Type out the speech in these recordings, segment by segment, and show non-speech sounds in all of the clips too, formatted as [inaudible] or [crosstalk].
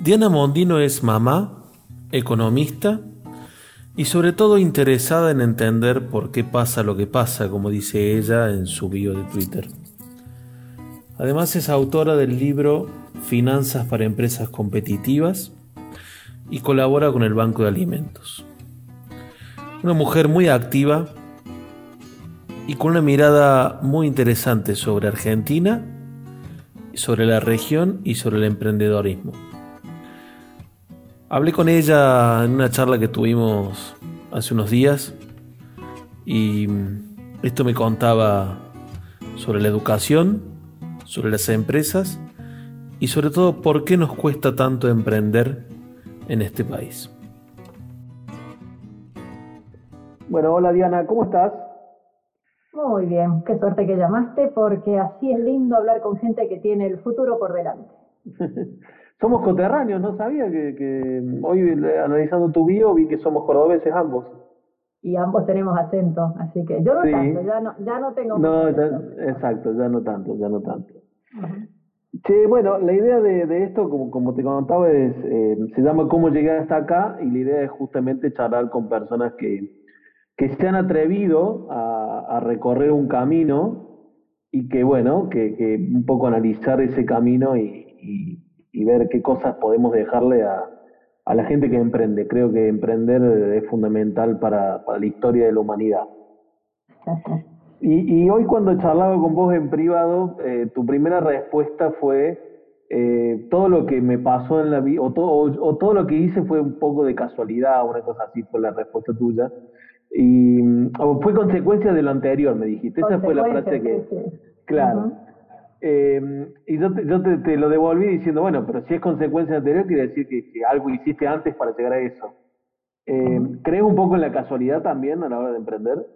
Diana Mondino es mamá, economista y sobre todo interesada en entender por qué pasa lo que pasa, como dice ella en su bio de Twitter. Además es autora del libro Finanzas para Empresas Competitivas y colabora con el Banco de Alimentos. Una mujer muy activa y con una mirada muy interesante sobre Argentina, sobre la región y sobre el emprendedorismo. Hablé con ella en una charla que tuvimos hace unos días y esto me contaba sobre la educación, sobre las empresas y sobre todo por qué nos cuesta tanto emprender en este país. Bueno, hola Diana, ¿cómo estás? Muy bien, qué suerte que llamaste porque así es lindo hablar con gente que tiene el futuro por delante. [laughs] Somos coterráneos, no sabía que, hoy analizando tu bio vi que somos cordobeses ambos. Y ambos tenemos acento, así que yo no tanto, ya no, ya no tengo. No, exacto, ya no tanto, ya no tanto. Che, bueno, la idea de, esto, como, como te contaba, es, eh, se llama Cómo llegar hasta acá y la idea es justamente charlar con personas que, que se han atrevido a, recorrer un camino y que, bueno, que, que un poco analizar ese camino y y ver qué cosas podemos dejarle a, a la gente que emprende. Creo que emprender es fundamental para, para la historia de la humanidad. Y, y, hoy cuando charlaba con vos en privado, eh, tu primera respuesta fue eh, todo lo que me pasó en la vida, o todo, o, todo lo que hice fue un poco de casualidad, una cosa así fue la respuesta tuya. Y o fue consecuencia de lo anterior, me dijiste. Esa fue la frase que... Claro. Eh, y yo, te, yo te, lo devolví diciendo, bueno, pero si es consecuencia anterior, quiere decir que, algo hiciste antes para llegar a eso. Eh, ¿Crees un poco en la casualidad también a la hora de emprender?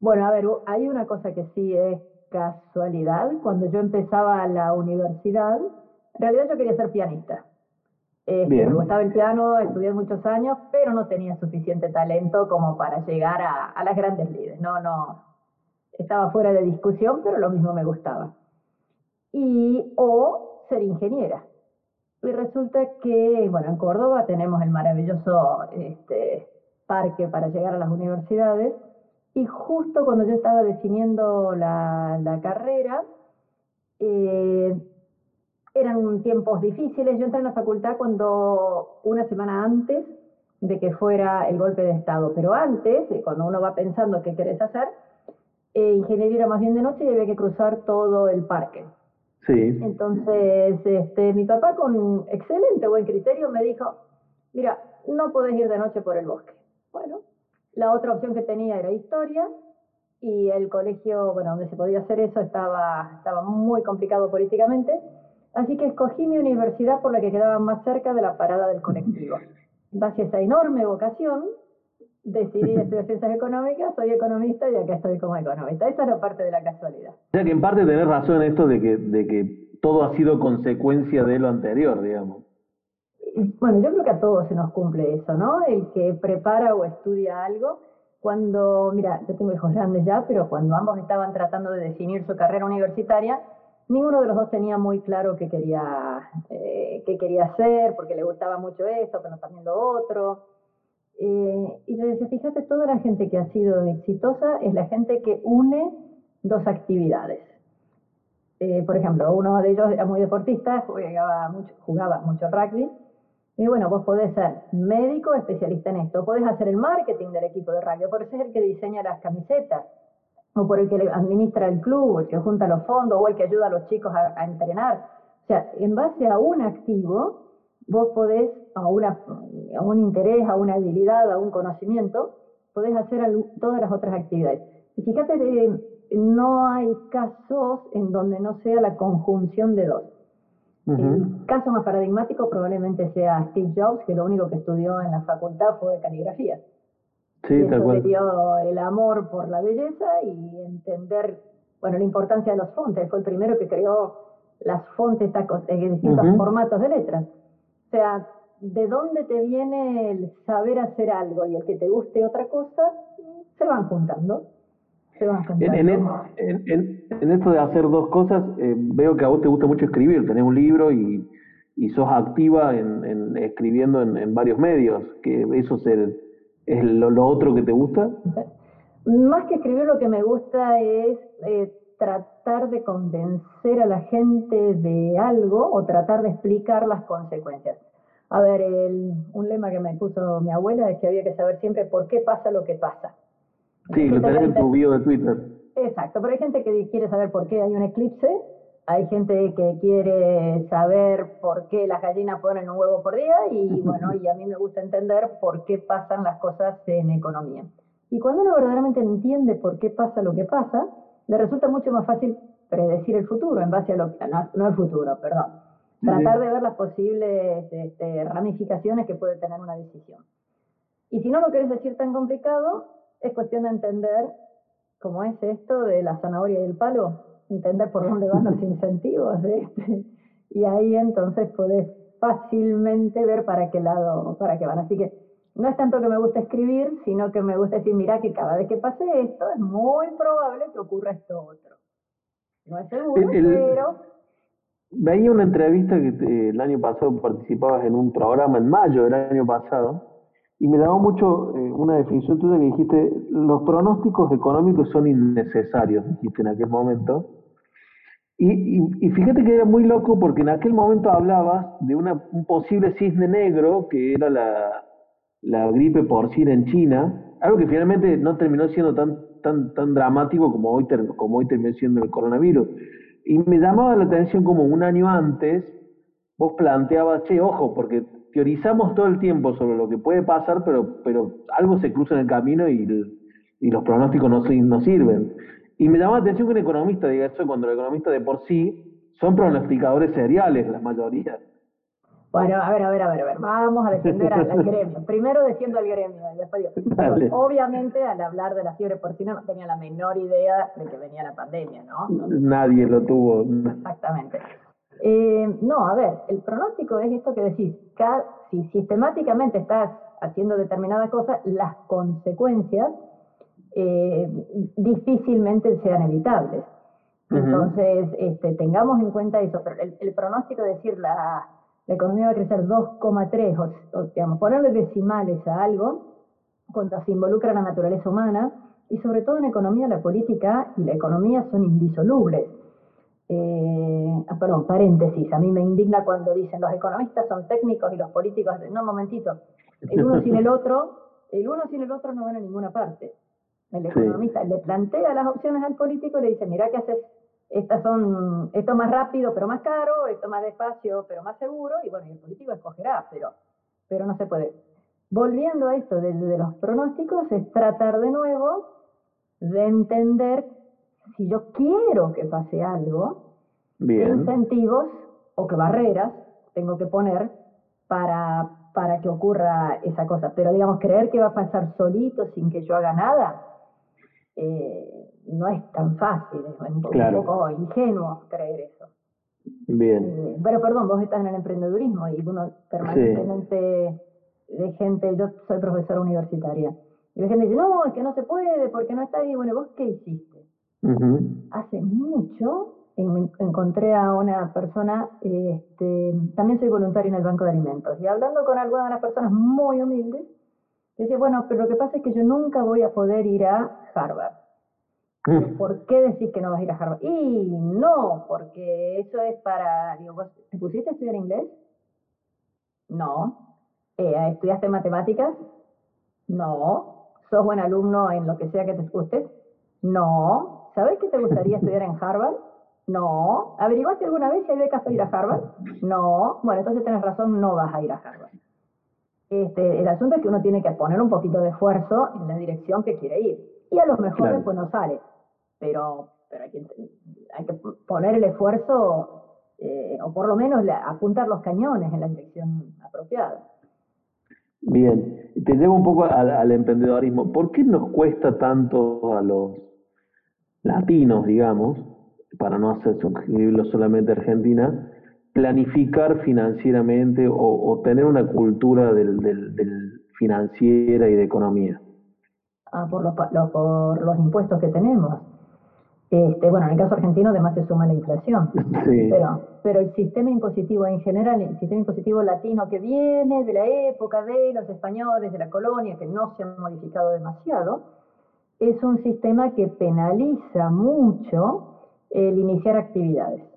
Bueno, a ver, hay una cosa que sí es casualidad. Cuando yo empezaba la universidad, en realidad yo quería ser pianista. Eh, me gustaba el piano, estudié muchos años, pero no tenía suficiente talento como para llegar a, a las grandes líderes. No, no, estaba fuera de discusión, pero lo mismo me gustaba y o ser ingeniera. Y resulta que, bueno, en Córdoba tenemos el maravilloso este, parque para llegar a las universidades y justo cuando yo estaba definiendo la, carrera, eh, eran tiempos difíciles. Yo entré en la facultad cuando una semana antes de que fuera el golpe de Estado, pero antes, cuando uno va pensando qué querés hacer, eh, ingeniería era más bien de noche y había que cruzar todo el parque. Sí. Entonces, este, mi papá con excelente buen criterio me dijo, mira, no podés ir de noche por el bosque. Bueno, la otra opción que tenía era historia y el colegio, bueno, donde se podía hacer eso estaba, estaba muy complicado políticamente, así que escogí mi universidad por la que quedaba más cerca de la parada del colectivo. [laughs] Gracias a esa enorme vocación, decidí estudiar ciencias económicas, soy economista y acá estoy como economista. Esa es la parte de la casualidad. O sea que en parte tenés razón en esto de que, de que todo ha sido consecuencia de lo anterior, digamos. Bueno, yo creo que a todos se nos cumple eso, ¿no? El que prepara o estudia algo, cuando, mira, yo tengo hijos grandes ya, pero cuando ambos estaban tratando de definir su carrera universitaria, ninguno de los dos tenía muy claro qué quería, eh, qué quería hacer, porque le gustaba mucho esto, pero también lo otro. Eh, y yo decía, fíjate, toda la gente que ha sido exitosa es la gente que une dos actividades. Eh, por ejemplo, uno de ellos era muy deportista, jugaba mucho, jugaba mucho rugby. Y bueno, vos podés ser médico, especialista en esto, podés hacer el marketing del equipo de rugby, por ser el que diseña las camisetas, o por el que administra el club, o el que junta los fondos, o el que ayuda a los chicos a entrenar. O sea, en base a un activo, vos podés, a, una, a un interés, a una habilidad, a un conocimiento, podés hacer todas las otras actividades. Y fíjate no hay casos en donde no sea la conjunción de dos. El caso más paradigmático probablemente sea Steve Jobs, que lo único que estudió en la facultad fue caligrafía. Sí, y eso le dio el amor por la belleza y entender, bueno, la importancia de los fontes. Fue el primero que creó las fontes en distintos formatos de letras. O sea, de dónde te viene el saber hacer algo y el que te guste otra cosa, se van juntando. Se van juntando. En, esto de hacer dos cosas, eh, veo que a vos te gusta mucho escribir, tenés un libro y, y sos activa en, escribiendo en, varios medios, que eso es, lo, otro que te gusta. Más que escribir, lo que me gusta es eh, tratar de convencer a la gente de algo o tratar de explicar las consecuencias. A ver, un lema que me puso mi abuela es que había que saber siempre por qué pasa lo que pasa. Sí, lo tenés en tu bio de Twitter. Exacto, pero hay gente que quiere saber por qué hay un eclipse, hay gente que quiere saber por qué las gallinas ponen un huevo por día y [laughs] bueno, y a mí me gusta entender por qué pasan las cosas en economía. Y cuando uno verdaderamente entiende por qué pasa lo que pasa, le resulta mucho más fácil predecir el futuro en base a lo que, no, no el futuro, perdón, tratar de ver las posibles este, ramificaciones que puede tener una decisión. Y si no lo querés decir tan complicado, es cuestión de entender cómo es esto de la zanahoria y el palo, entender por dónde van los [laughs] incentivos, este, y ahí entonces podés fácilmente ver para qué lado, para qué van. Así que no es tanto que me guste escribir, sino que me gusta decir, mira que cada vez que pase esto, es muy probable que ocurra esto otro. No es seguro, pero Veía una entrevista que el año pasado participabas en un programa, en mayo del año pasado, y me daba mucho eh, una definición tuya que dijiste, los pronósticos económicos son innecesarios, dijiste en aquel momento. Y, y, fíjate que era muy loco porque en aquel momento hablabas de una, un posible cisne negro, que era la, la gripe porcina en China, algo que finalmente no terminó siendo tan, tan, tan dramático como hoy, como hoy terminó siendo el coronavirus. Y me llamaba la atención como un año antes vos planteabas, che, ojo, porque teorizamos todo el tiempo sobre lo que puede pasar, pero, pero algo se cruza en el camino y, y los pronósticos no, sirven. Y me llamaba la atención que un economista diga eso cuando los economistas de por sí son pronosticadores seriales, la mayoría. Bueno, a ver, a ver, a ver, a ver. Vamos a defender al, gremio. Primero defiendo al gremio, después digo. [laughs] Obviamente, al hablar de la fiebre porcina no tenía la menor idea de que venía la pandemia, ¿no? Nadie lo tuvo. Exactamente. Eh, no, a ver, el pronóstico es esto que decís. si sistemáticamente estás haciendo determinadas cosas, las consecuencias eh, difícilmente sean evitables. Entonces, este, tengamos en cuenta eso. Pero el, el pronóstico, es decir, la la economía va a crecer 2,3, o, digamos, ponerle decimales a algo cuando se involucra la naturaleza humana, y sobre todo en economía la política y la economía son indisolubles. Eh, ah, perdón, paréntesis, a mí me indigna cuando dicen los economistas son técnicos y los políticos, no, un momentito, el uno sin el otro, el uno sin el otro no van a ninguna parte. El economista le plantea las opciones al político y le dice, mira qué haces estas son, esto más rápido pero más caro, esto más despacio pero más seguro, y bueno, el político escogerá, pero, pero no se puede. Volviendo a esto de, los pronósticos, es tratar de nuevo de entender si yo quiero que pase algo, qué incentivos o qué barreras tengo que poner para, para que ocurra esa cosa. Pero digamos, creer que va a pasar solito sin que yo haga nada, eh, no es tan fácil, es un, poco ingenuo creer eso. Bien. Eh, pero perdón, vos estás en el emprendedurismo y uno permanentemente de gente, yo soy profesora universitaria, y la gente dice, no, es que no se puede porque no está ahí. Bueno, ¿vos qué hiciste? Hace mucho encontré a una persona, este, también soy voluntaria en el Banco de Alimentos, y hablando con algunas de las personas muy humildes, dice, bueno, pero lo que pasa es que yo nunca voy a poder ir a Harvard. Mm. ¿Por qué decís que no vas a ir a Harvard? Y no, porque eso es para, digo, ¿te pusiste a estudiar inglés? No. Eh, ¿Estudiaste matemáticas? No. ¿Sos buen alumno en lo que sea que te guste? No. ¿Sabes que te gustaría estudiar en Harvard? No. ¿Averiguaste alguna vez si hay becas para ir a Harvard? No. Bueno, entonces tienes razón, no vas a ir a Harvard. Este, el asunto es que uno tiene que poner un poquito de esfuerzo en la dirección que quiere ir. Y a lo mejor después no sale pero, pero hay, que, hay que poner el esfuerzo eh, o por lo menos apuntar los cañones en la dirección apropiada. Bien, te llevo un poco al, emprendedorismo. ¿Por qué nos cuesta tanto a los latinos, digamos, para no hacer suscribirlo solamente a Argentina, planificar financieramente o, tener una cultura del, del, financiera y de economía? Ah, por los, por los impuestos que tenemos. Este, bueno, en el caso argentino además se suma la inflación. Pero, pero el sistema impositivo en general, el sistema impositivo latino que viene de la época de los españoles, de la colonia, que no se ha modificado demasiado, es un sistema que penaliza mucho el iniciar actividades.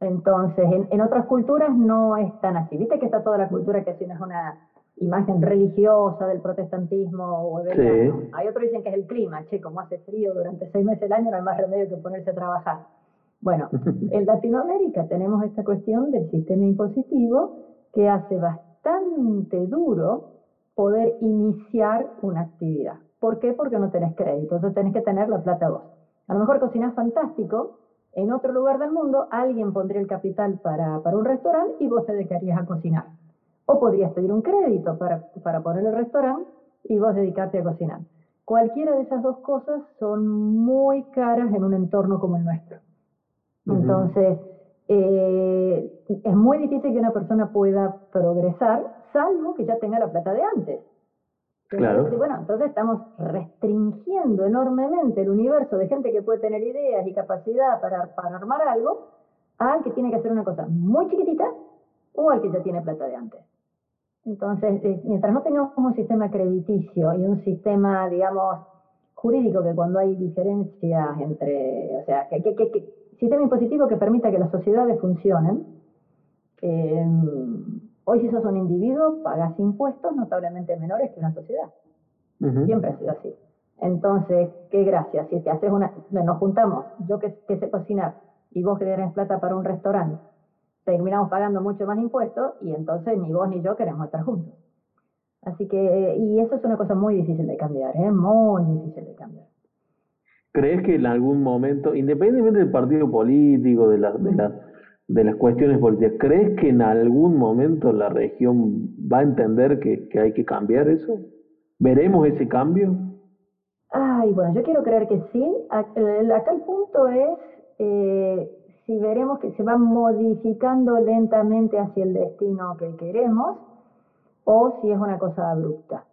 Entonces, en, en otras culturas no es tan así. Viste que está toda la cultura que si no es una imagen religiosa del protestantismo o Hay otros dicen que es el clima, che, como hace frío durante seis meses del año no hay más remedio que ponerse a trabajar. Bueno, [laughs] en Latinoamérica tenemos esta cuestión del sistema impositivo que hace bastante duro poder iniciar una actividad. ¿Por qué? Porque no tenés crédito, entonces tenés que tener la plata vos. A lo mejor cocinás fantástico, en otro lugar del mundo alguien pondría el capital para, para un restaurante y vos te dedicarías a cocinar o podrías pedir un crédito para, para poner el restaurante y vos dedicarte a cocinar. Cualquiera de esas dos cosas son muy caras en un entorno como el nuestro. Entonces, eh, es muy difícil que una persona pueda progresar, salvo que ya tenga la plata de antes. Claro. bueno, entonces estamos restringiendo enormemente el universo de gente que puede tener ideas y capacidad para, para armar algo al que tiene que hacer una cosa muy chiquitita o al que ya tiene plata de antes. Entonces, eh, mientras no tengamos un sistema crediticio y un sistema, digamos, jurídico que cuando hay diferencias entre, o sea, que, que, sistema impositivo que permita que las sociedades funcionen, eh, hoy si sos un individuo pagas impuestos notablemente menores que una sociedad. Siempre ha sido así. Entonces, qué gracia, si te haces una, nos juntamos, yo que, que sé cocinar y vos que tenés plata para un restaurante, terminamos pagando mucho más impuestos y entonces ni vos ni yo queremos estar juntos. Así que, y eso es una cosa muy difícil de cambiar, ¿eh? muy difícil de cambiar. ¿Crees que en algún momento, independientemente del partido político, de, la, de, de las cuestiones políticas, ¿crees que en algún momento la región va a entender que, que hay que cambiar eso? ¿Veremos ese cambio? Ay, bueno, yo quiero creer que sí. Acá el punto es eh, si veremos que se va modificando lentamente hacia el destino que queremos o si es una cosa abrupta.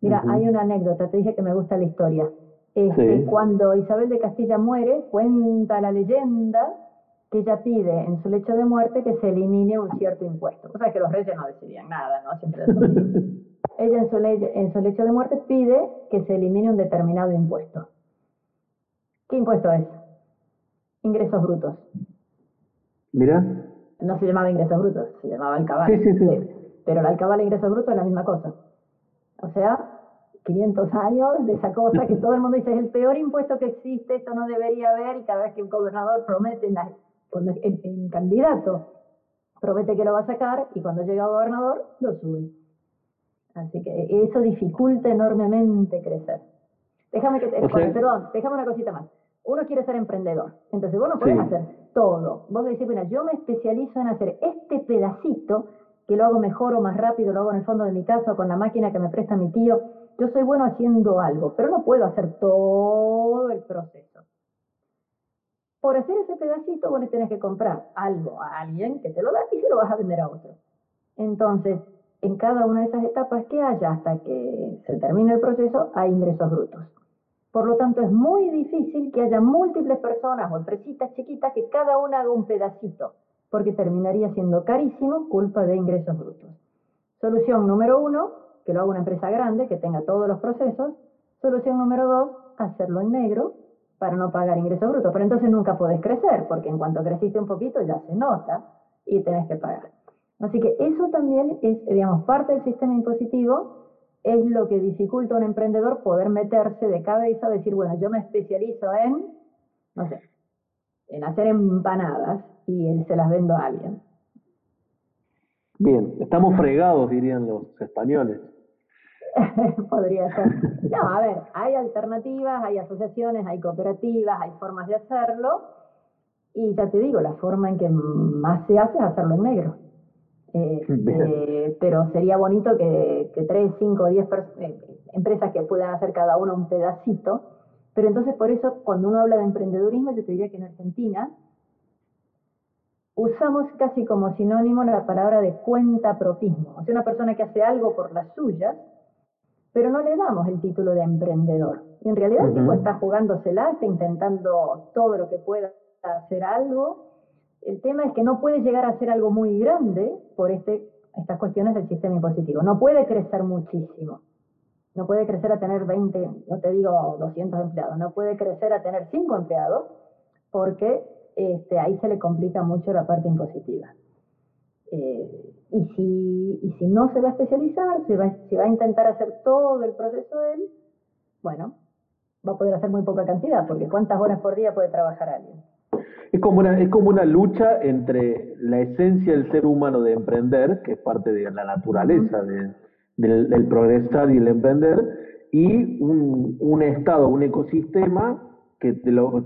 Mira, hay una anécdota, te dije que me gusta la historia. Este, Cuando Isabel de Castilla muere, cuenta la leyenda que ella pide en su lecho de muerte que se elimine un cierto impuesto. O sea, que los reyes no decidían nada, ¿no? Siempre [laughs] ella en su, en su lecho de muerte pide que se elimine un determinado impuesto. ¿Qué impuesto es? Ingresos brutos. Mira. No se llamaba ingresos brutos, se llamaba alcabal. Sí, sí, sí. Pero el alcabal e ingresos brutos es la misma cosa. O sea, 500 años de esa cosa que todo el mundo dice es el peor impuesto que existe, esto no debería haber, y cada vez que un gobernador promete en, en, candidato, promete que lo va a sacar, y cuando llega a gobernador, lo sube. Así que eso dificulta enormemente crecer. Déjame que, perdón, déjame una cosita más uno quiere ser emprendedor. Entonces vos no podés hacer todo. Vos decís, bueno, yo me especializo en hacer este pedacito, que lo hago mejor o más rápido, lo hago en el fondo de mi casa con la máquina que me presta mi tío. Yo soy bueno haciendo algo, pero no puedo hacer todo el proceso. Por hacer ese pedacito, le tenés que comprar algo a alguien que te lo da y se lo vas a vender a otro. Entonces, en cada una de esas etapas que haya hasta que se termine el proceso, hay ingresos brutos. Por lo tanto, es muy difícil que haya múltiples personas o empresitas chiquitas que cada una haga un pedacito, porque terminaría siendo carísimo culpa de ingresos brutos. Solución número uno, que lo haga una empresa grande, que tenga todos los procesos. Solución número dos, hacerlo en negro para no pagar ingresos brutos. Pero entonces nunca podés crecer, porque en cuanto creciste un poquito ya se nota y tenés que pagar. Así que eso también es, digamos, parte del sistema impositivo es lo que dificulta a un emprendedor poder meterse de cabeza, decir, bueno, yo me especializo en, no sé, en hacer empanadas y se las vendo a alguien. Bien, estamos fregados, dirían los españoles. [laughs] Podría ser. No, a ver, hay alternativas, hay asociaciones, hay cooperativas, hay formas de hacerlo. Y ya te digo, la forma en que más se hace es hacerlo en negro. [laughs] Eh, pero sería bonito que, que 3, 5, 10 empresas que puedan hacer cada una un pedacito. Pero entonces por eso cuando uno habla de emprendedurismo, yo te diría que en Argentina usamos casi como sinónimo la palabra de cuenta propismo. O sea, una persona que hace algo por las suyas, pero no le damos el título de emprendedor. Y en realidad el tipo está jugándosela, está intentando todo lo que pueda hacer algo. El tema es que no puede llegar a ser algo muy grande por este, estas cuestiones del sistema impositivo. No puede crecer muchísimo. No puede crecer a tener 20, no te digo 200 empleados, no puede crecer a tener 5 empleados porque este, ahí se le complica mucho la parte impositiva. Eh, y, si, y si no se va a especializar, se va, va a intentar hacer todo el proceso él, bueno, va a poder hacer muy poca cantidad, porque ¿cuántas horas por día puede trabajar alguien? Es como una, es como una lucha entre la esencia del ser humano de emprender, que es parte de la naturaleza del, del, progresar y el emprender, y un, un estado, un ecosistema que te lo,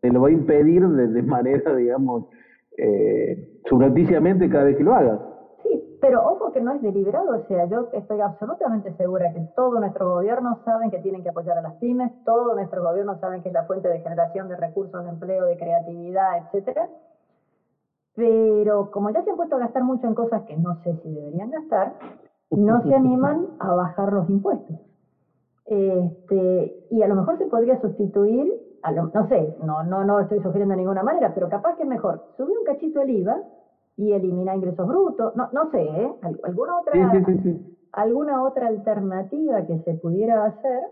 te lo va a impedir de, manera, digamos, eh, subrepticiamente cada vez que lo hagas. Sí, pero ojo que no es deliberado, o sea, yo estoy absolutamente segura que todos nuestros gobiernos saben que tienen que apoyar a las pymes, todos nuestros gobiernos saben que es la fuente de generación de recursos de empleo, de creatividad, etcétera. Pero como ya se han puesto a gastar mucho en cosas que no sé si deberían gastar, no se [laughs] animan a bajar los impuestos. Este, y a lo mejor se podría sustituir no sé, no, no, no estoy sugiriendo de ninguna manera, pero capaz que es mejor subir un cachito el IVA y eliminar ingresos brutos, no, no sé, ¿eh? ¿Alguna otra, alguna otra alternativa que se pudiera hacer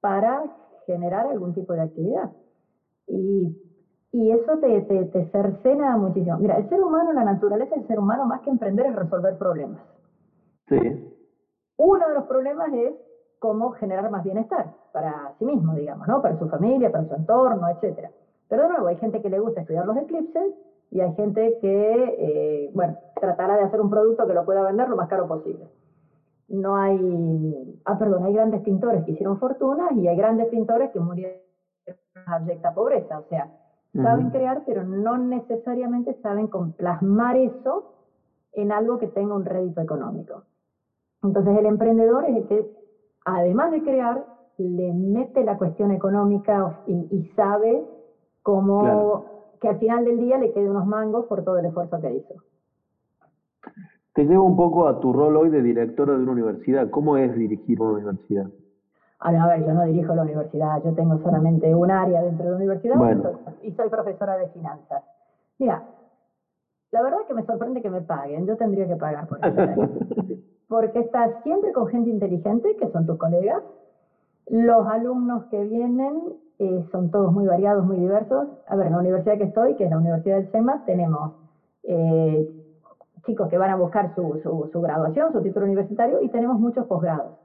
para generar algún tipo de actividad. Y, y eso te, te, te cercena muchísimo. Mira, el ser humano, la naturaleza del ser humano, más que emprender es resolver problemas. Sí. Uno de los problemas es cómo generar más bienestar para sí mismo, digamos, ¿no? Para su familia, para su entorno, etcétera. Pero de nuevo, hay gente que le gusta estudiar los eclipses y hay gente que, eh, bueno, tratará de hacer un producto que lo pueda vender lo más caro posible. No hay, ah, perdón, hay grandes pintores que hicieron fortunas y hay grandes pintores que murieron en abyecta pobreza. O sea, saben crear, pero no necesariamente saben plasmar eso en algo que tenga un rédito económico. Entonces, el emprendedor es el que además de crear, le mete la cuestión económica y, sabe cómo que al final del día le quede unos mangos por todo el esfuerzo que hizo. Te llevo un poco a tu rol hoy de directora de una universidad. ¿Cómo es dirigir una universidad? Ah, a ver, yo no dirijo la universidad, yo tengo solamente un área dentro de la universidad y, soy, profesora de finanzas. Mira, la verdad es que me sorprende que me paguen, yo tendría que pagar por eso. [laughs] porque estás siempre con gente inteligente, que son tus colegas. Los alumnos que vienen eh, son todos muy variados, muy diversos. A ver, en la universidad que estoy, que es la Universidad del SEMA, tenemos eh, chicos que van a buscar su, su, graduación, su título universitario, y tenemos muchos posgrados.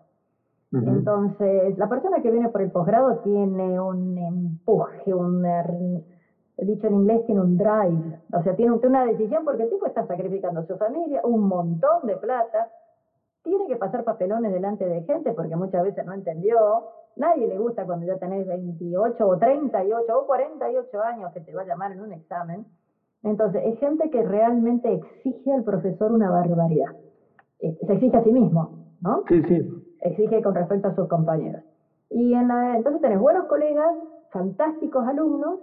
Entonces, la persona que viene por el posgrado tiene un empuje, un, dicho en inglés, tiene un drive, o sea, tiene una decisión porque el tipo está sacrificando a su familia, un montón de plata, tiene que pasar papelones delante de gente porque muchas veces no entendió. Nadie le gusta cuando ya tenés 28 o 38 o 48 años que te va a llamar en un examen. Entonces, es gente que realmente exige al profesor una barbaridad. Eh, se exige a sí mismo, ¿no? Sí, sí. Exige con respecto a sus compañeros. Y en la, entonces tenés buenos colegas, fantásticos alumnos,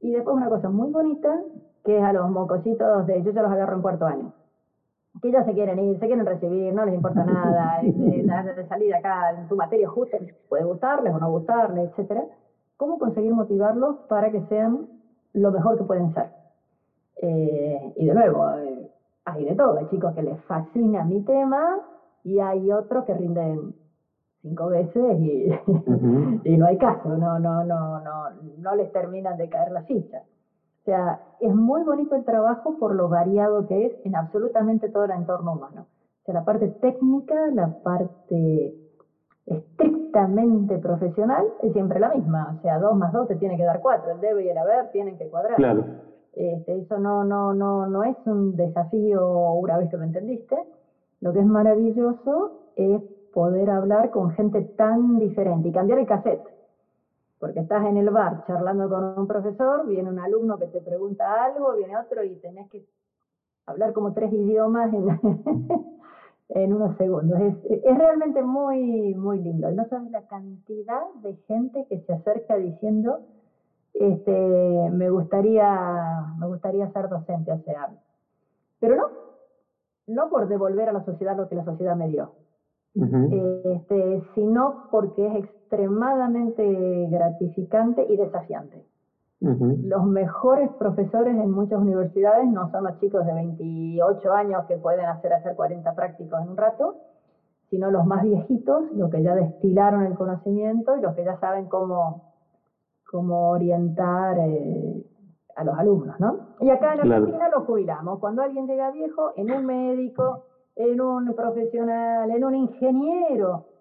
y después una cosa muy bonita, que es a los mocositos de yo ya los agarro en cuarto año que ya se quieren ir, se quieren recibir, no les importa nada, [laughs] de, de, salir acá en tu materia justo, puede gustarles o no gustarles, etcétera. ¿Cómo conseguir motivarlos para que sean lo mejor que pueden ser? Eh, y de nuevo, eh, hay de todo, hay chicos que les fascina mi tema y hay otros que rinden cinco veces y, [laughs] y no hay caso, no, no, no, no, no les terminan de caer las fichas. O sea, es muy bonito el trabajo por lo variado que es en absolutamente todo el entorno humano. O sea, la parte técnica, la parte estrictamente profesional es siempre la misma. O sea, dos más dos te tiene que dar cuatro. El debe y el haber tienen que cuadrar. Claro. Este, eso no, no, no, no es un desafío una vez que lo entendiste. Lo que es maravilloso es poder hablar con gente tan diferente y cambiar el cassette porque estás en el bar charlando con un profesor, viene un alumno que te pregunta algo, viene otro y tenés que hablar como tres idiomas en, [laughs] en unos segundos. Es, es, realmente muy, muy lindo. No sabes la cantidad de gente que se acerca diciendo, este, me gustaría, me gustaría ser docente, o sea, pero no, no por devolver a la sociedad lo que la sociedad me dio, este, sino porque es extremadamente gratificante y desafiante. Los mejores profesores en muchas universidades no son los chicos de 28 años que pueden hacer hacer 40 prácticos en un rato, sino los más viejitos, los que ya destilaron el conocimiento y los que ya saben cómo, cómo orientar eh, a los alumnos, ¿no? Y acá en Argentina los jubilamos. Cuando alguien llega viejo, en un médico, en un profesional, en un ingeniero,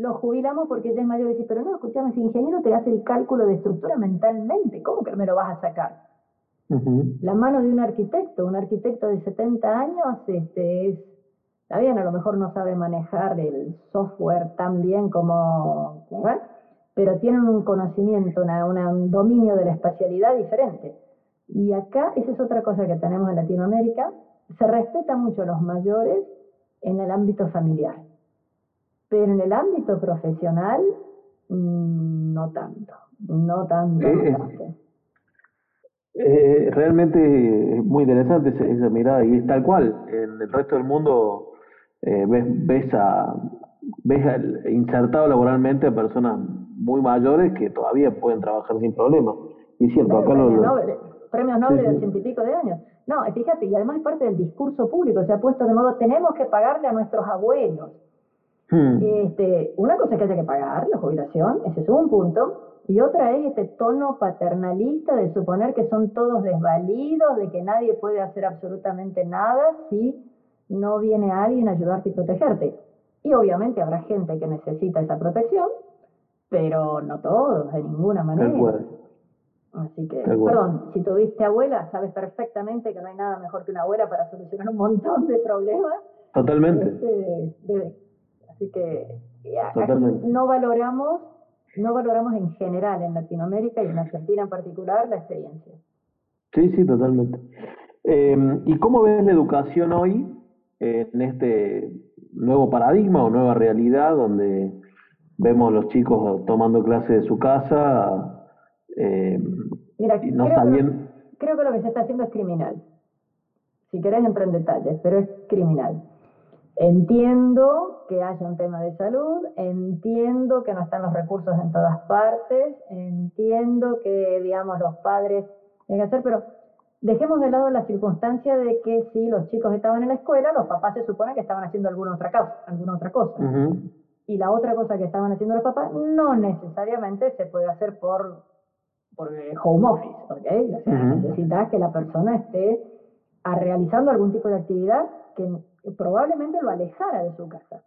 lo jubilamos porque ya es mayor y dice, pero no, escúchame, ese ingeniero te hace el cálculo de estructura mentalmente, ¿cómo que me lo vas a sacar? La mano de un arquitecto, un arquitecto de 70 años, este, es, está bien, a lo mejor no sabe manejar el software tan bien como, pero tienen un conocimiento, una, un dominio de la espacialidad diferente. Y acá, esa es otra cosa que tenemos en Latinoamérica, se respeta mucho a los mayores en el ámbito familiar, pero en el ámbito profesional mm, no tanto, no tanto. Eh, eh, realmente es muy interesante esa, mirada y es tal cual. En el resto del mundo eh, ves, ves, a, ves insertado laboralmente a personas muy mayores que todavía pueden trabajar sin problemas. Y es cierto, acá lo, premios Nobel de ochenta y pico de años. No, fíjate, y además es parte del discurso público, se ha puesto de modo, tenemos que pagarle a nuestros abuelos. Hmm. Este, una cosa es que haya que pagar, la jubilación, ese es un punto, y otra es este tono paternalista de suponer que son todos desvalidos, de que nadie puede hacer absolutamente nada si no viene alguien a ayudarte y protegerte. Y obviamente habrá gente que necesita esa protección, pero no todos, de ninguna manera. Así que, perdón, si tuviste abuela, sabes perfectamente que no hay nada mejor que una abuela para solucionar un montón de problemas. Totalmente. Este, así que no valoramos, no valoramos en general en Latinoamérica y en Argentina en particular la experiencia. Sí, sí, totalmente. Em, ¿Y cómo ves la educación hoy en este nuevo paradigma o nueva realidad donde vemos a los chicos tomando clases de su casa? Eh, Mira, no creo, creo que lo que se está haciendo es criminal. Si querés entro en detalles, pero es criminal. Entiendo que haya un tema de salud, entiendo que no están los recursos en todas partes, entiendo que, digamos, los padres tienen que hacer, pero dejemos de lado la circunstancia de que si los chicos estaban en la escuela, los papás se supone que estaban haciendo alguna otra cosa, alguna otra cosa. Y la otra cosa que estaban haciendo los papás no necesariamente se puede hacer por por home office, ¿ok? O sea, necesitas que la persona esté realizando algún tipo de actividad que probablemente lo alejara de su casa.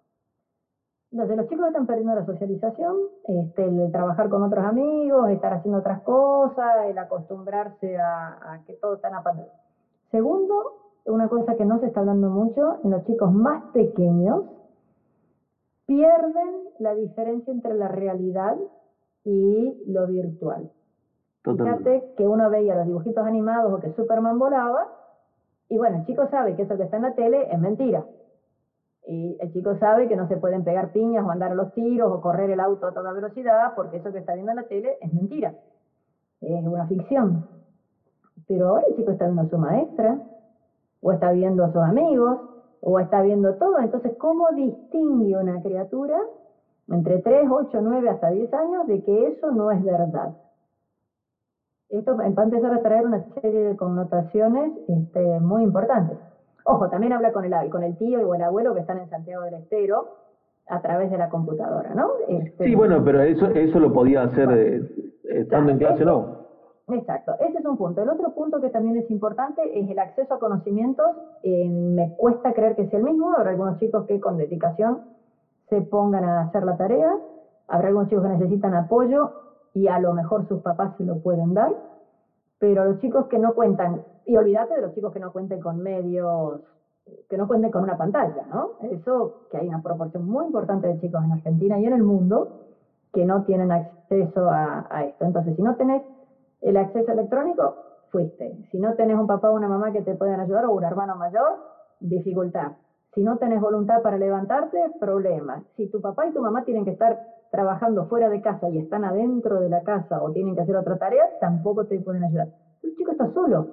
Entonces los chicos están perdiendo la socialización, este, el trabajar con otros amigos, estar haciendo otras cosas, el acostumbrarse a, que todo está en la pantalla. Segundo, una cosa que no se está hablando mucho, en los chicos más pequeños pierden la diferencia entre la realidad y lo virtual. Fíjate que uno veía los dibujitos animados o que Superman volaba, y bueno, el chico sabe que eso que está en la tele es mentira. Y el chico sabe que no se pueden pegar piñas o andar a los tiros o correr el auto a toda velocidad porque eso que está viendo en la tele es mentira. Es una ficción. Pero ahora el chico está viendo a su maestra, o está viendo a sus amigos, o está viendo todo. Entonces, ¿cómo distingue una criatura entre 3, 8, 9 hasta 10 años de que eso no es verdad? Esto va a empezar a traer una serie de connotaciones este, muy importantes. Ojo, también habla con el, con el tío o el abuelo que están en Santiago del Estero a través de la computadora, ¿no? Este, sí, bueno, pero eso, eso lo podía hacer eh, estando en clase, ¿no? Exacto, ese es un punto. El otro punto que también es importante es el acceso a conocimientos. Eh, me cuesta creer que sea el mismo. Habrá algunos chicos que con dedicación se pongan a hacer la tarea. Habrá algunos chicos que necesitan apoyo y a lo mejor sus papás se lo pueden dar, pero los chicos que no cuentan, y olvídate de los chicos que no cuenten con medios, que no cuenten con una pantalla, ¿no? Eso, que hay una proporción muy importante de chicos en Argentina y en el mundo que no tienen acceso a, esto. Entonces, si no tenés el acceso electrónico, fuiste. Si no tenés un papá o una mamá que te puedan ayudar o un hermano mayor, dificultad. Si no tenés voluntad para levantarte, problema. Si tu papá y tu mamá tienen que estar trabajando fuera de casa y están adentro de la casa o tienen que hacer otra tarea, tampoco te pueden ayudar. El chico está solo.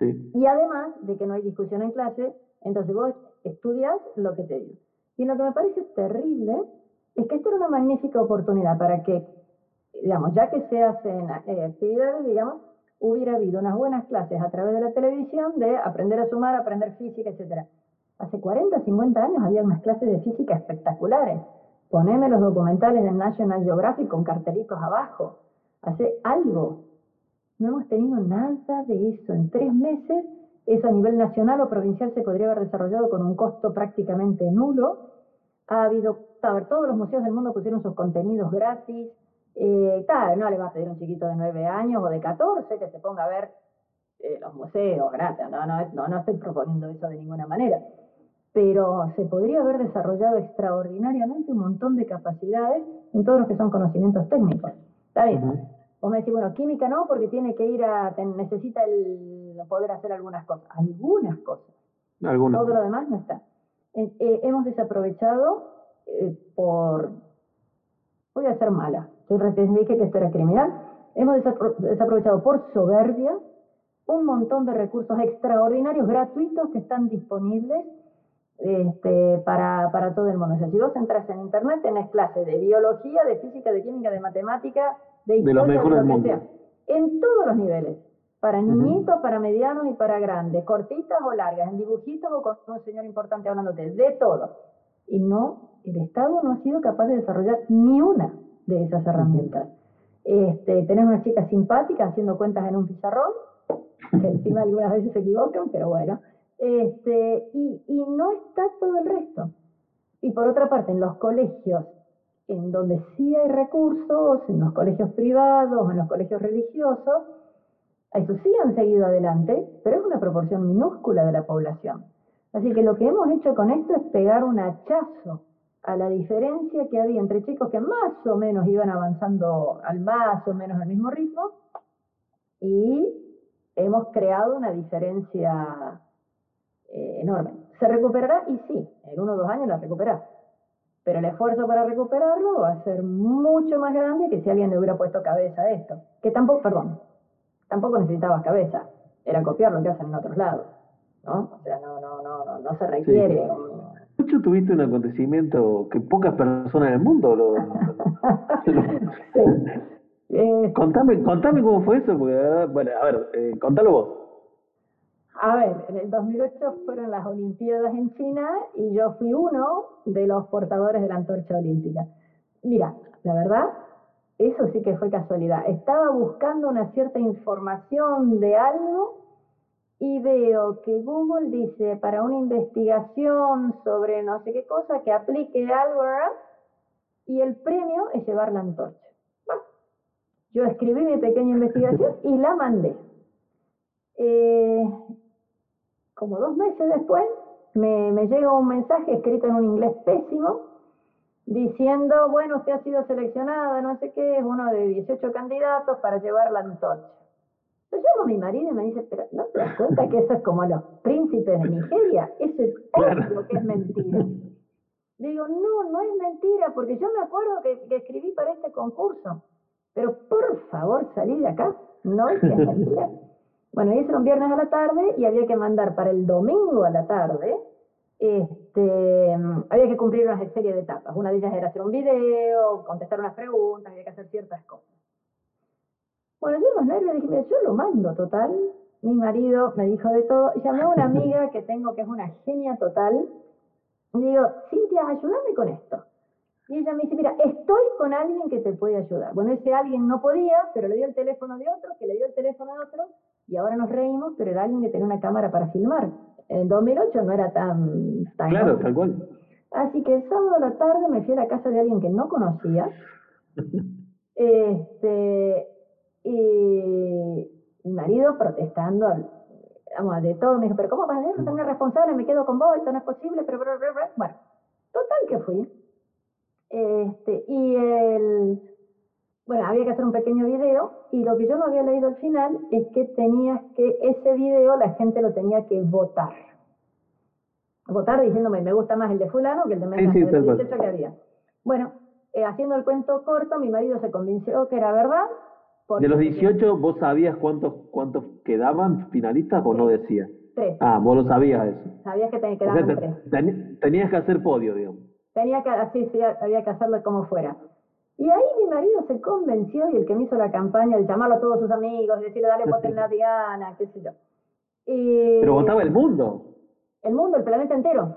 Y además de que no hay discusión en clase, entonces vos estudias lo que te digo. Y lo que me parece terrible es que esta era una magnífica oportunidad para que, digamos, ya que se hacen eh, actividades, digamos, hubiera habido unas buenas clases a través de la televisión de aprender a sumar, aprender física, etcétera. Hace 40, 50 años había unas clases de física espectaculares. Poneme los documentales del National Geographic con cartelitos abajo. Hace algo. No hemos tenido nada de eso. En tres meses, eso a nivel nacional o provincial se podría haber desarrollado con un costo prácticamente nulo. Ha habido, a ver, todos los museos del mundo pusieron sus contenidos gratis. Eh, no le va a pedir un chiquito de 9 años o de 14 que se ponga a ver eh, los museos gratis. No, no, no, no estoy proponiendo eso de ninguna manera pero se podría haber desarrollado extraordinariamente un montón de capacidades en todos los que son conocimientos técnicos. ¿Está bien? Vos me decís, bueno, química no, porque tiene que ir a, necesita el poder hacer algunas cosas. Algunas cosas. Algunas. Todo lo demás no está. Eh, eh, hemos desaprovechado eh, por, voy a ser mala, yo dije que esto era criminal, hemos desaprovechado por soberbia un montón de recursos extraordinarios gratuitos que están disponibles este, para, para todo el mundo. O sea, si vos entras en internet, tenés clases de biología, de física, de química, de matemática, de historia, de, lo que sea. En todos los niveles. Para niñitos, para medianos y para grandes. Cortitas o largas, en dibujitos o con un señor importante hablándote. De todo. Y no, el Estado no ha sido capaz de desarrollar ni una de esas herramientas. Este, tenés una chica simpática haciendo cuentas en un pizarrón, que encima algunas veces se equivocan, pero bueno. Este, y, no está todo el resto. Y por otra parte, en los colegios en donde sí hay recursos, en los colegios privados, en los colegios religiosos, eso sí han seguido adelante, pero es una proporción minúscula de la población. Así que lo que hemos hecho con esto es pegar un hachazo a la diferencia que había entre chicos que más o menos iban avanzando al más o menos al mismo ritmo y hemos creado una diferencia eh, enorme. ¿Se recuperará? Y sí, en uno o dos años la recuperará. Pero el esfuerzo para recuperarlo va a ser mucho más grande que si alguien le hubiera puesto cabeza a esto. Que tampoco, perdón, tampoco necesitabas cabeza. Era copiar lo que hacen en otros lados. ¿No? O sea, no, no, no, no, no se requiere. Mucho tuviste un acontecimiento que pocas personas en el mundo lo. [laughs] sí. Eh, contame, contame cómo fue eso, porque, bueno, a ver, eh, contalo vos. A ver, en el 2008 fueron las Olimpiadas en China y yo fui uno de los portadores de la antorcha olímpica. Mira, la verdad, eso sí que fue casualidad. Estaba buscando una cierta información de algo y veo que Google dice para una investigación sobre no sé qué cosa que aplique algo y el premio es llevar la antorcha. Bueno, yo escribí mi pequeña investigación y la mandé. Eh, como dos meses después, me, me llega un mensaje escrito en un inglés pésimo diciendo, bueno, usted ha sido seleccionada, no sé qué, es uno de 18 candidatos para llevar la antorcha. Yo llamo a mi marido y me dice, pero ¿no te das cuenta que eso es como los príncipes de Nigeria? Eso es obvio que es mentira. Digo, no, no es mentira, porque yo me acuerdo que, que escribí para este concurso. Pero por favor, salí de acá. No es que es mentira. Bueno, y era un viernes a la tarde y había que mandar para el domingo a la tarde, este, había que cumplir una serie de etapas. Una de ellas era hacer un video, contestar unas preguntas, había que hacer ciertas cosas. Bueno, yo los nervios dije, yo lo mando total. Mi marido me dijo de todo. Llamé a una [laughs] amiga que tengo que es una genia total. Y digo, Cintia, ayúdame con esto. Y ella me dice, mira, estoy con alguien que te puede ayudar. Bueno, ese alguien no podía, pero le dio el teléfono de otro, que le dio el teléfono de otro, y ahora nos reímos, pero era alguien que tenía una cámara para filmar. En 2008 no era tan... tan claro, tal cual. Así que el sábado a la tarde me fui a la casa de alguien que no conocía. [laughs] este, y mi marido protestando, vamos, de todo, me dijo, pero ¿cómo vas a ser? No responsable, me quedo con vos, esto no es posible, pero... Bueno, total que fui. Este, y el bueno, había que hacer un pequeño video y lo que yo no había leído al final es que tenías que, ese video la gente lo tenía que votar. Votar diciéndome, me gusta más el de fulano que el de menos sí, que había. Bueno, eh, haciendo el cuento corto, mi marido se convenció que era verdad. De los 18, ¿vos sabías cuántos cuántos quedaban finalistas o no decías? Tres. Ah, vos lo sabías eso. Sabías que, te, quedaban tres. tenías que hacer podio, digamos. Tenía que, así sí, había que hacerlo como fuera. Y ahí mi marido se convenció y el que me hizo la campaña de llamarlo a todos sus amigos, decirle, dale, voten la Diana, qué sé yo. Y Pero votaba el mundo. el mundo, el planeta entero.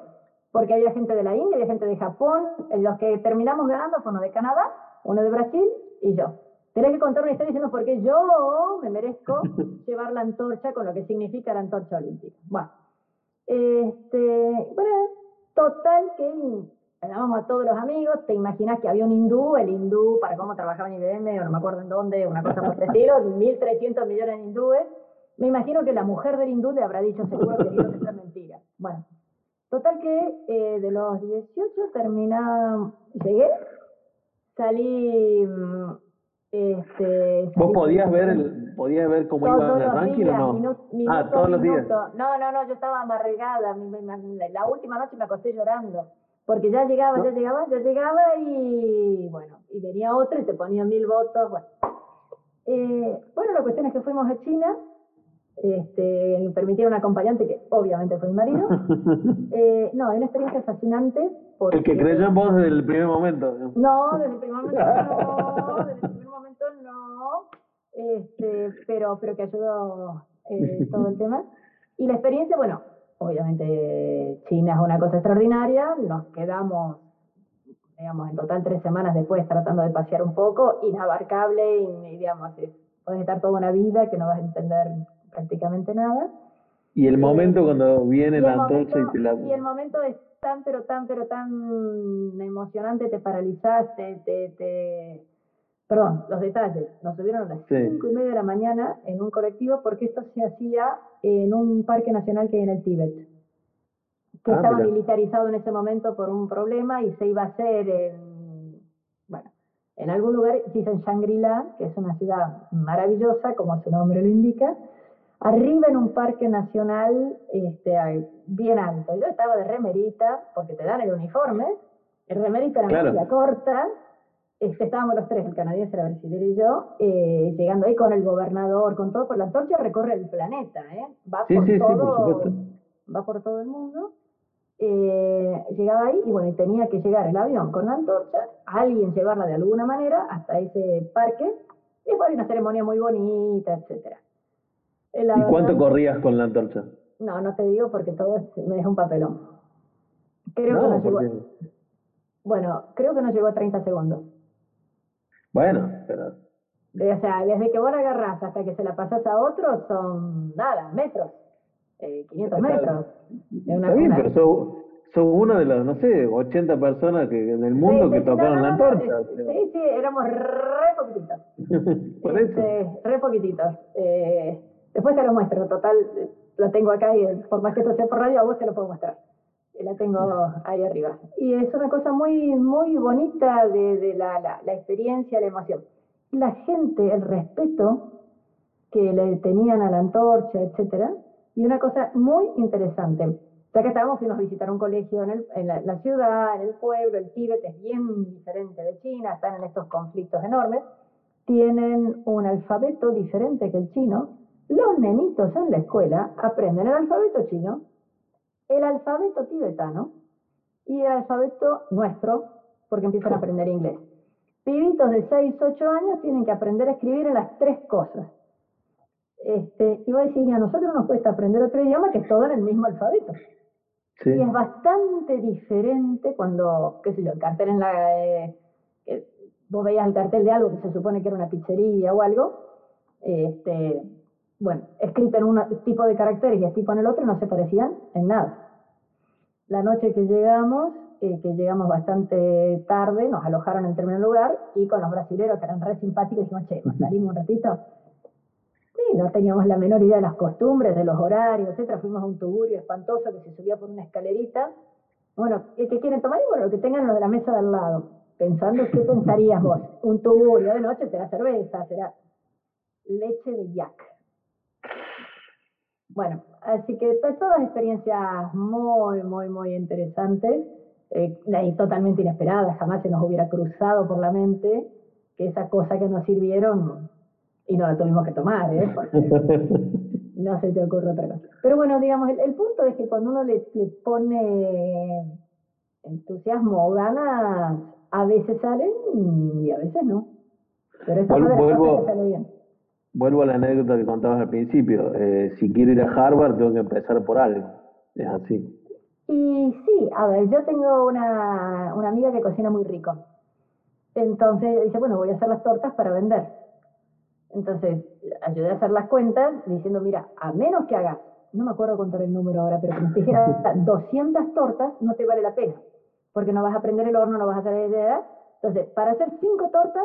Porque había gente de la India, había gente de Japón. Los que terminamos ganando fue uno de Canadá, uno de Brasil y yo. Tenés que contar una historia diciendo por qué yo me merezco [laughs] llevar la antorcha con lo que significa la antorcha olímpica. Bueno, este, bueno, total que llamamos a todos los amigos, te imaginas que había un hindú, el hindú, para cómo trabajaba en IBM, o no me acuerdo en dónde, una cosa por el estilo, [laughs] 1.300 millones de hindúes. Me imagino que la mujer del hindú le habrá dicho seguro que dijo que es mentira. Bueno, total que eh, de los 18 termina, llegué, salí, mm, este... ¿Vos salí- podías ver el, podías ver cómo iba el ranking días, o no? minu- ah, todos los días. No, no, no, yo estaba mi- La última noche me acosté llorando. Porque ya llegaba, ¿No? ya llegaba, ya llegaba y bueno, y venía otro y te ponía mil votos. Bueno, Eh, bueno la cuestión es que fuimos a China. Este, me permitieron un acompañante que obviamente fue mi marido. [laughs] Eh, no, una experiencia fascinante. Porque, El que creyó en vos desde el primer momento. ¿no? no, desde el primer momento no, desde el primer momento no, este, pero, pero que ayudó eh, todo el tema. Y la experiencia, bueno, obviamente China es una cosa extraordinaria, nos quedamos, digamos, en total tres semanas después tratando de pasear un poco, inabarcable, y, digamos, es- puedes estar toda una vida que no vas a entender prácticamente nada. Y el momento cuando viene la antorcha y te la... y el momento es tan, pero tan, pero tan emocionante, te paralizaste, te, te... Perdón, los detalles. Nos subieron a las Sí. cinco y media de la mañana en un colectivo porque esto se hacía en un parque nacional que hay en el Tíbet, que Ah, estaba mira. militarizado en ese momento por un problema y se iba a hacer en, bueno, en algún lugar, se hizo en Shangri-La, que es una ciudad maravillosa, como su nombre lo indica, arriba en un parque nacional este, bien alto. Yo estaba de remerita, porque te dan el uniforme, el remerita, la Claro. manga corta, este, estábamos los tres, el canadiense, la brasileña y yo, eh, llegando ahí con el gobernador, con todo, por la antorcha recorre el planeta, ¿eh? va, Sí, por sí, sí, por todo, va por todo el mundo. Eh, llegaba ahí y bueno, tenía que llegar el avión con la antorcha, alguien llevarla de alguna manera hasta ese parque, y después hay una ceremonia muy bonita, etcétera. ¿Y cuánto corrías con la antorcha? No, no te digo porque todo es- me deja un papelón. Creo que No, llegó, bueno, creo que no llegó a 30 segundos. Bueno, pero... De- o sea, desde que vos la agarrás hasta que se la pasás a otro son nada, metros, eh, 500 Está- metros. Es una- Está bien, una- pero sos, sos uno de los, no sé, 80 personas que en el mundo Sí, que sí, tocaron no, la no, no, antorcha. Sí, sí, éramos re poquititos. [laughs] Por eso. Este, re poquititos. Eh, después te lo muestro, total, lo tengo acá y por más que esto sea por radio, a vos te lo puedo mostrar. La tengo ahí arriba. Y es una cosa muy, muy bonita de, de la, la, la experiencia, la emoción. La gente, el respeto que le tenían a la antorcha, etcétera. Y una cosa muy interesante. Ya que estábamos, fuimos a visitar un colegio en, el- en la, la ciudad, en el pueblo, el Tíbet es bien diferente de China, están en estos conflictos enormes, tienen un alfabeto diferente que el chino. Los nenitos en la escuela aprenden el alfabeto chino, el alfabeto tibetano y el alfabeto nuestro, porque empiezan a aprender inglés. Pibitos de 6, 8 años tienen que aprender a escribir en las tres cosas. Este, y vos decís, y a nosotros nos cuesta aprender otro idioma que es todo en el mismo alfabeto. Sí. Y es bastante diferente cuando, qué sé yo, el cartel en la... eh, vos veías el cartel de algo que se supone que era una pizzería o algo, este, bueno, escrito en un tipo de caracteres y tipo en el otro no se parecían en nada. La noche que llegamos, eh, que llegamos bastante tarde, nos alojaron en primer lugar y con los brasileros que eran re simpáticos dijimos, che, ¿nos salimos un ratito? Sí, no teníamos la menor idea de las costumbres, de los horarios, etcétera. Fuimos a un tugurio espantoso que se subía por una escalerita. Bueno, el que quieren tomar y bueno, lo que tengan los de la mesa de al lado. Pensando qué pensarías vos. Un tugurio de noche será cerveza, será leche de yak. Bueno, así que to- todas experiencias muy, muy, muy interesantes eh, y totalmente inesperadas. Jamás se nos hubiera cruzado por la mente que esa cosa que nos sirvieron y no la tuvimos que tomar, ¿eh? Porque [laughs] no se te ocurre otra cosa. Pero bueno, digamos, el, el punto es que cuando uno le, le pone entusiasmo o ganas a veces salen y a veces no. Pero esta vuelvo, sale bien. Vuelvo a la anécdota que contabas al principio. Eh, si quiero ir a Harvard, tengo que empezar por algo. Es así. Y sí, a ver, yo tengo una, una amiga que cocina muy rico. Entonces dice, bueno, voy a hacer las tortas para vender. Entonces ayudé a hacer las cuentas diciendo, mira, a menos que hagas, no me acuerdo contar el número ahora, pero como te dijera [laughs] 200 tortas, no te vale la pena, porque no vas a prender el horno, no vas a hacer idea. Entonces, para hacer 5 tortas,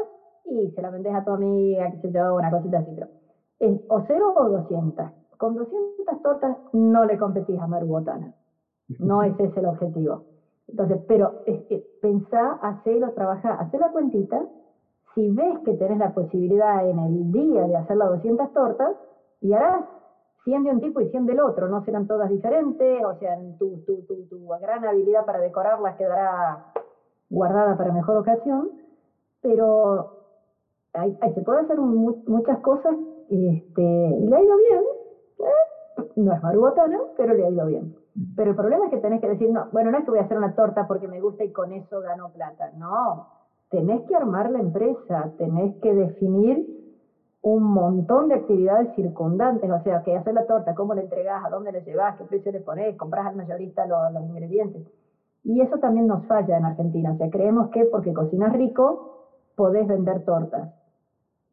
y se la vendes a tu amiga, qué sé yo, una cosita así, pero es o 0 o 200. Con 200 tortas no le competís a Maru Botana. No [laughs] ese es el objetivo. Entonces, pero es que pensá, hacelo, trabaja, hacer la cuentita. Si ves que tenés la posibilidad en el día de hacer las 200 tortas, y harás 100 de un tipo y 100 del otro, no serán todas diferentes, o sea, tu, tu, tu, tu gran habilidad para decorarlas quedará guardada para mejor ocasión, pero se puede hacer muchas cosas este, y le ha ido bien. ¿eh? No es marubotana, pero le ha ido bien. Pero el problema es que tenés que decir, no, bueno, no es que voy a hacer una torta porque me gusta y con eso gano plata. No, tenés que armar la empresa, tenés que definir un montón de actividades circundantes, o sea, qué hacer la torta, cómo la entregás, a dónde la llevas, qué precio le pones, compras al mayorista los, los ingredientes. Y eso también nos falla en Argentina, o sea, creemos que porque cocinas rico podés vender tortas.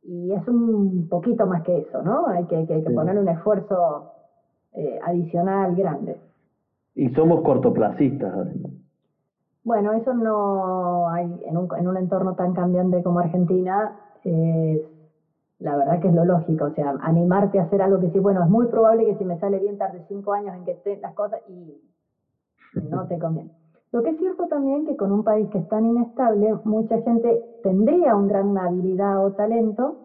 Y es un poquito más que eso, ¿no? Hay que, que, poner un esfuerzo eh, adicional grande. Y somos cortoplacistas, además. Bueno, eso no hay en un, en un entorno tan cambiante como Argentina, la verdad que es lo lógico, o sea, animarte a hacer algo que sí, bueno, es muy probable que si me sale bien tarde cinco años en que estén las cosas y [laughs] no te conviene. Lo que es cierto también que con un país que es tan inestable, mucha gente tendría una gran habilidad o talento,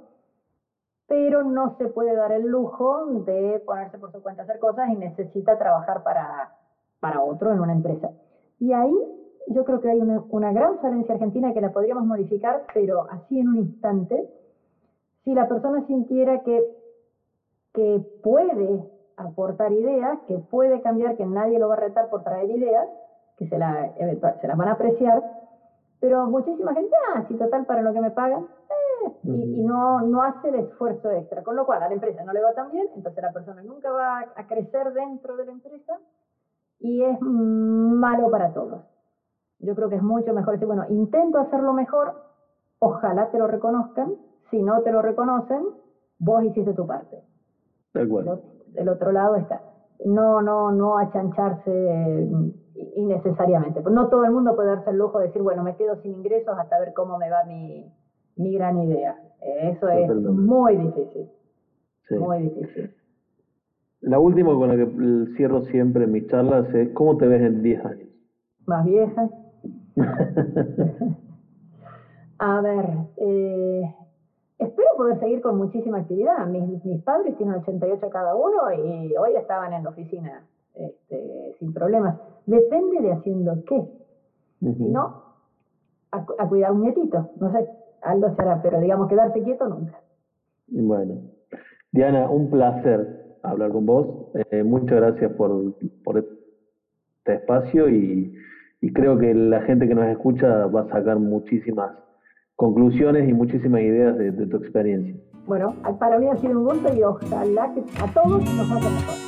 pero no se puede dar el lujo de ponerse por su cuenta a hacer cosas y necesita trabajar para, para otro en una empresa. Y ahí yo creo que hay una, gran falencia argentina que la podríamos modificar, pero así en un instante, si la persona sintiera que, que puede aportar ideas, que puede cambiar, que nadie lo va a retar por traer ideas, que se, la, se las van a apreciar, pero muchísima gente, ah, si total para lo que me pagan, eh, y, y, no, no hace el esfuerzo extra, con lo cual a la empresa no le va tan bien, entonces la persona nunca va a crecer dentro de la empresa y es malo para todos. Yo creo que es mucho mejor decir, bueno, intento hacerlo mejor, ojalá te lo reconozcan, si no te lo reconocen, vos hiciste tu parte. Del otro lado está. No, no, no achancharse innecesariamente. No todo el mundo puede darse el lujo de decir, bueno, me quedo sin ingresos hasta ver cómo me va mi, mi gran idea. Eso es muy difícil. Muy difícil. La última con la que cierro siempre mis charlas es ¿cómo te ves en 10 años? Más vieja. [laughs] A ver, eh, espero poder seguir con muchísima actividad. Mis, mis padres tienen 88 cada uno y hoy estaban en la oficina este, sin problemas. Depende de haciendo qué. Si no, a, a, cuidar un nietito. No sé, algo será, pero digamos quedarse quieto nunca. Bueno. Diana, un placer hablar con vos. Eh, muchas gracias por, por este espacio y, y creo que la gente que nos escucha va a sacar muchísimas conclusiones y muchísimas ideas de, tu experiencia. Bueno, para mí ha sido un gusto y ojalá que a todos nos vaya mejor.